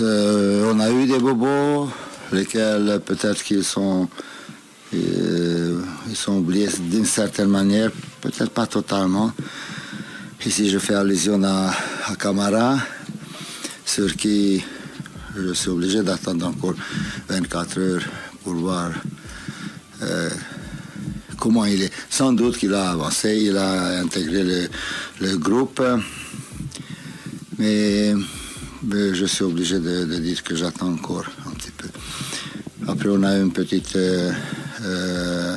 on a eu des bobos, lesquels peut-être qu'ils sont, ils sont oubliés d'une certaine manière, peut-être pas totalement. Ici, je fais allusion à, Camara, sur qui je suis obligé d'attendre encore 24 heures pour voir euh, comment il est. Sans doute qu'il a avancé, il a intégré le, groupe, mais, je suis obligé de, dire que j'attends encore un petit peu. Après, on a eu un petit euh, euh,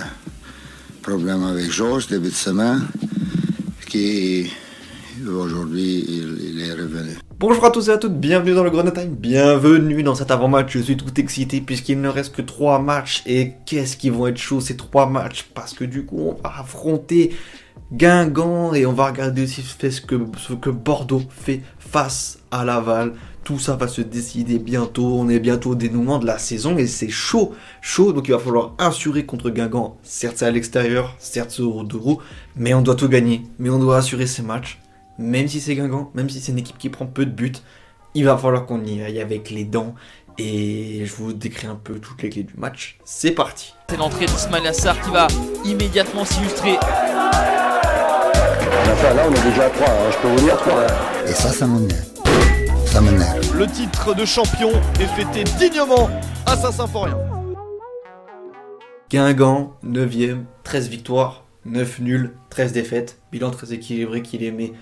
problème avec Georges début de semaine, qui aujourd'hui il est revenu. Bonjour à tous et à toutes, bienvenue dans le Grenade bienvenue dans cet avant-match, je suis tout excité puisqu'il ne reste que 3 matchs et qu'est-ce qu'ils vont être chauds ces 3 matchs? Parce que du coup on va affronter Guingamp et on va regarder aussi ce que, ce que Bordeaux fait face à Laval. Tout ça va se décider bientôt, on est bientôt au dénouement de la saison et c'est chaud, chaud, donc il va falloir assurer contre Guingamp, certes c'est à l'extérieur, certes c'est au Rodoro, mais on doit tout gagner, mais on doit assurer ces matchs même si c'est Guingamp, même si c'est une équipe qui prend peu de buts, il va falloir qu'on y aille avec les dents. Et je vous décris un peu toutes les clés du match. C'est parti. C'est l'entrée d'Ismail Assar qui va immédiatement s'illustrer. Là, on est déjà à 3, hein, je peux vous dire 3. Et ça, ça m'énerve. Ça m'énerve. Le titre de champion est fêté dignement à Saint-Symphorien. Guingamp, 9ème, 13 victoires, 9 nuls, 13 défaites. Bilan très équilibré qu'il aimait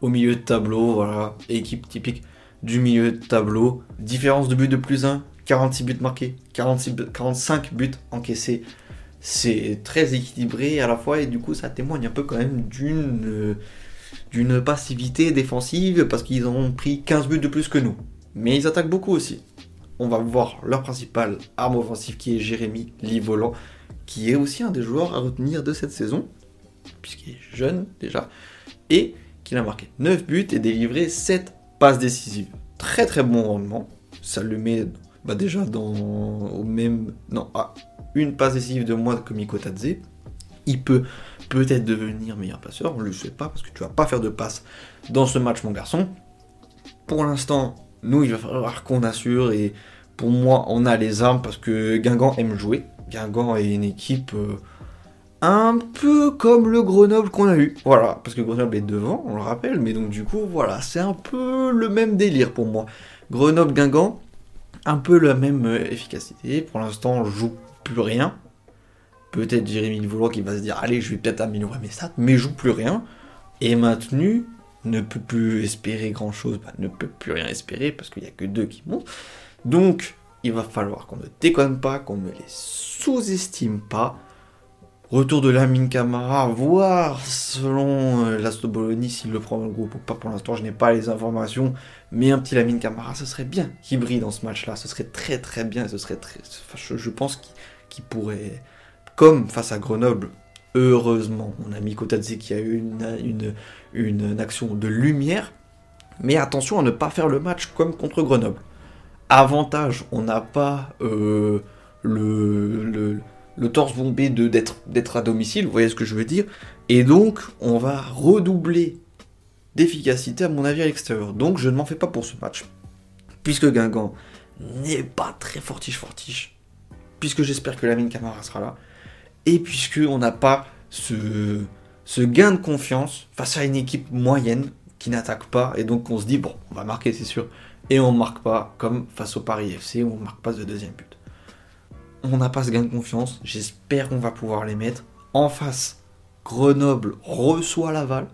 au milieu de tableau, voilà, équipe typique du milieu de tableau. Différence de but de plus 1, 46 buts marqués, 46, 45 buts encaissés. C'est très équilibré à la fois et du coup ça témoigne un peu quand même d'une d'une passivité défensive parce qu'ils ont pris 15 buts de plus que nous. Mais ils attaquent beaucoup aussi. On va voir leur principale arme offensive qui est Jérémy Livolant, qui est aussi un des joueurs à retenir de cette saison, puisqu'il est jeune déjà, et il a marqué 9 buts et délivré 7 passes décisives. Très très bon rendement. Ça le met bah, déjà dans au même non ah, une passe décisive de moins que Miko Tadze. Il peut peut-être devenir meilleur passeur, on ne le sait pas parce que tu vas pas faire de passe dans ce match mon garçon. Pour l'instant, nous il va falloir qu'on assure et pour moi on a les armes parce que Guingamp aime jouer. Guingamp est une équipe euh, un peu comme le Grenoble qu'on a eu. Voilà, parce que Grenoble est devant, on le rappelle, mais donc du coup, voilà, c'est un peu le même délire pour moi. Grenoble-Guingamp, un peu la même euh, efficacité. Pour l'instant, on joue plus rien. Peut-être Jérémy Vouloir qui va se dire, allez, je vais peut-être améliorer mes stats, mais joue plus rien. Et maintenu, ne peut plus espérer grand-chose, bah, ne peut plus rien espérer, parce qu'il n'y a que deux qui montent. Donc, il va falloir qu'on ne déconne pas, qu'on ne les sous-estime pas Retour de Lamine Camara, voir selon euh, l'Asto s'il le prend dans le groupe ou pas. Pour l'instant, je n'ai pas les informations. Mais un petit Lamine Camara, ce serait bien qu'il brille dans ce match-là. Ce serait très très bien. Ce serait très, je, pense qu'il pourrait, comme face à Grenoble, heureusement, on a mis Kotadze qui a eu une, action de lumière. Mais attention à ne pas faire le match comme contre Grenoble. Avantage, on n'a pas euh, le le torse bombé d'être à domicile, vous voyez ce que je veux dire Et donc, on va redoubler d'efficacité, à mon avis, à l'extérieur. Donc, je ne m'en fais pas pour ce match. Puisque Guingamp n'est pas très fortiche-fortiche, puisque j'espère que la mine Camara sera là, et puisque on n'a pas ce, gain de confiance face à une équipe moyenne qui n'attaque pas, et donc on se dit, bon, on va marquer, c'est sûr, et on ne marque pas comme face au Paris FC, où on ne marque pas de deuxième but on n'a pas ce gain de confiance. J'espère qu'on va pouvoir les mettre. En face, Grenoble reçoit Laval.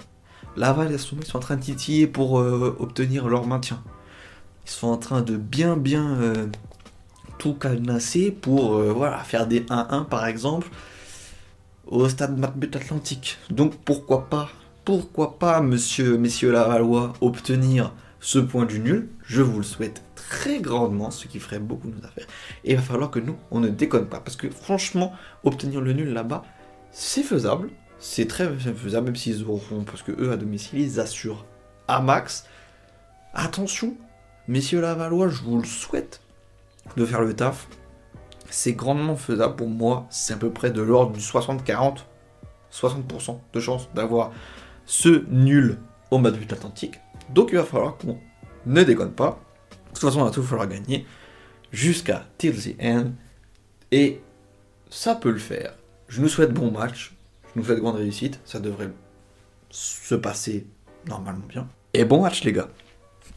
Laval, ils sont, en train de titiller pour euh, obtenir leur maintien. Ils sont en train de bien, bien euh, tout cadenasser pour euh, voilà, faire des 1-1 par exemple au stade Matbut Atlantique. Donc pourquoi pas, pourquoi pas, monsieur, messieurs Lavalois, obtenir ce point du nul? Je vous le souhaite très grandement, ce qui ferait beaucoup de nos affaires. Et il va falloir que nous, on ne déconne pas. Parce que franchement, obtenir le nul là-bas, c'est faisable. C'est très faisable, même s'ils auront, parce que eux, à domicile, ils assurent à max. Attention, messieurs Lavallois, je vous le souhaite de faire le taf. C'est grandement faisable pour moi. C'est à peu près de l'ordre du 60-40, 60% de chance d'avoir ce nul au match but atlantique. Donc il va falloir qu'on ne déconne pas. De toute façon, il va tout falloir gagner jusqu'à till the end. Et ça peut le faire. Je nous souhaite bon match. Je nous souhaite grande réussite. Ça devrait se passer normalement bien. Et bon match, les gars.